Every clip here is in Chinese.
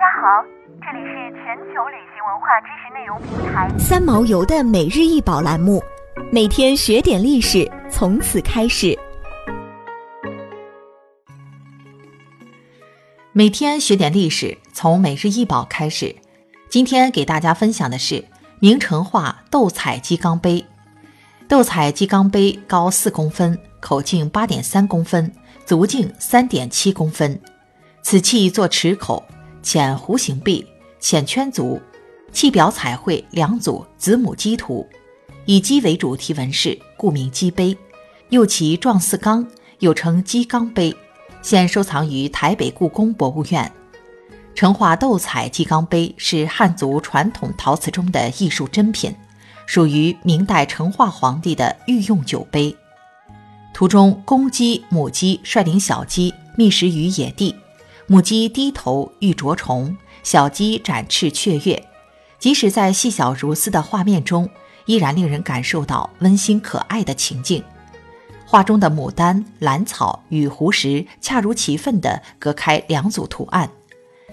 家好，这里是全球旅行文化知识内容平台三毛游的每日一宝栏目，每天学点历史，从此开始。每天学点历史，从每日一宝开始。今天给大家分享的是明成化斗彩鸡缸杯。斗彩鸡缸杯高四公分，口径八点三公分，足径三点七公分。此器作池口，浅弧形壁，浅圈足，器表彩绘两组子母鸡图，以鸡为主题纹饰，故名鸡杯。又其状似缸，又称鸡缸杯。现收藏于台北故宫博物院。成化斗彩鸡缸杯是汉族传统陶瓷中的艺术珍品，属于明代成化皇帝的御用酒杯。图中公鸡、母鸡率领小鸡觅食于野地，母鸡低头欲啄虫，小鸡展翅雀跃。即使在细小如丝的画面中，依然令人感受到温馨可爱的情境。画中的牡丹、兰草与湖石恰如其分地隔开两组图案，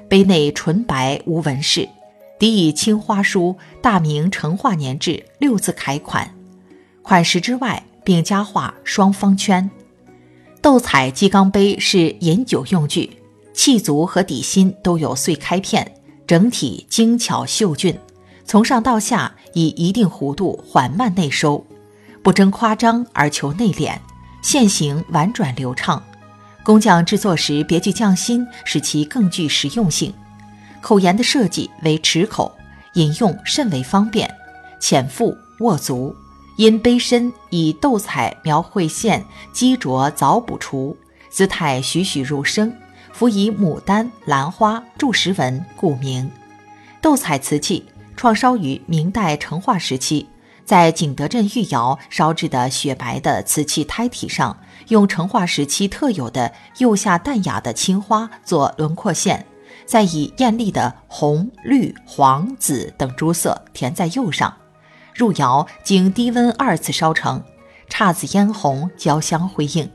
杯内纯白无纹饰，底以青花书“大明成化年制”六字楷款，款石之外并加画双方圈。斗彩鸡缸杯是饮酒用具，器足和底心都有碎开片，整体精巧秀俊，从上到下以一定弧度缓慢内收。不争夸张而求内敛，线形婉转流畅。工匠制作时别具匠心，使其更具实用性。口沿的设计为池口，饮用甚为方便。浅腹握足，因杯身以斗彩描绘线鸡啄凿补除，姿态栩栩如生，辅以牡丹、兰花柱石纹，故名。斗彩瓷器创烧于明代成化时期。在景德镇御窑烧制的雪白的瓷器胎体上，用成化时期特有的釉下淡雅的青花做轮廓线，再以艳丽的红、绿、黄、紫等珠色填在釉上。入窑经低温二次烧成，姹紫嫣红，交相辉映。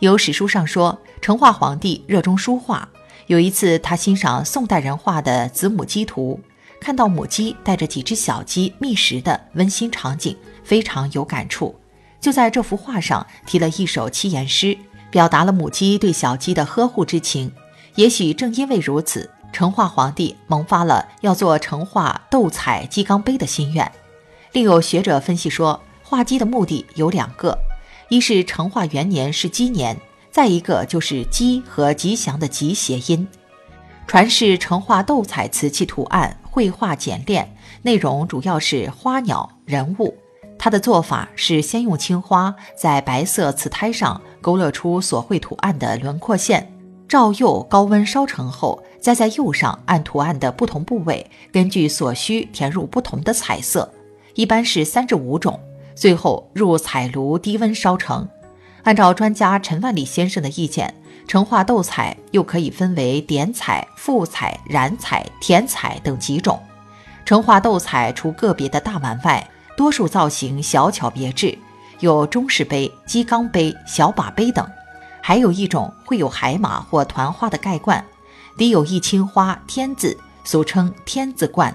有史书上说，成化皇帝热衷书画，有一次他欣赏宋代人画的子母鸡图。看到母鸡带着几只小鸡觅食的温馨场景，非常有感触，就在这幅画上题了一首七言诗，表达了母鸡对小鸡的呵护之情。也许正因为如此，成化皇帝萌发了要做成化斗彩鸡缸杯的心愿。另有学者分析说，画鸡的目的有两个：一是成化元年是鸡年，再一个就是鸡和吉祥的吉谐音。传世成化斗彩瓷器图案绘画简练，内容主要是花鸟人物。它的做法是先用青花在白色瓷胎上勾勒出所绘图案的轮廓线，照釉高温烧成后，再在釉上按图案的不同部位，根据所需填入不同的彩色，一般是三至五种，最后入彩炉低温烧成。按照专家陈万里先生的意见。成化斗彩又可以分为点彩、复彩、染彩、填彩等几种。成化斗彩除个别的大碗外，多数造型小巧别致，有中式杯、鸡缸杯、小把杯等。还有一种会有海马或团花的盖罐，底有一青花天字，俗称天字罐。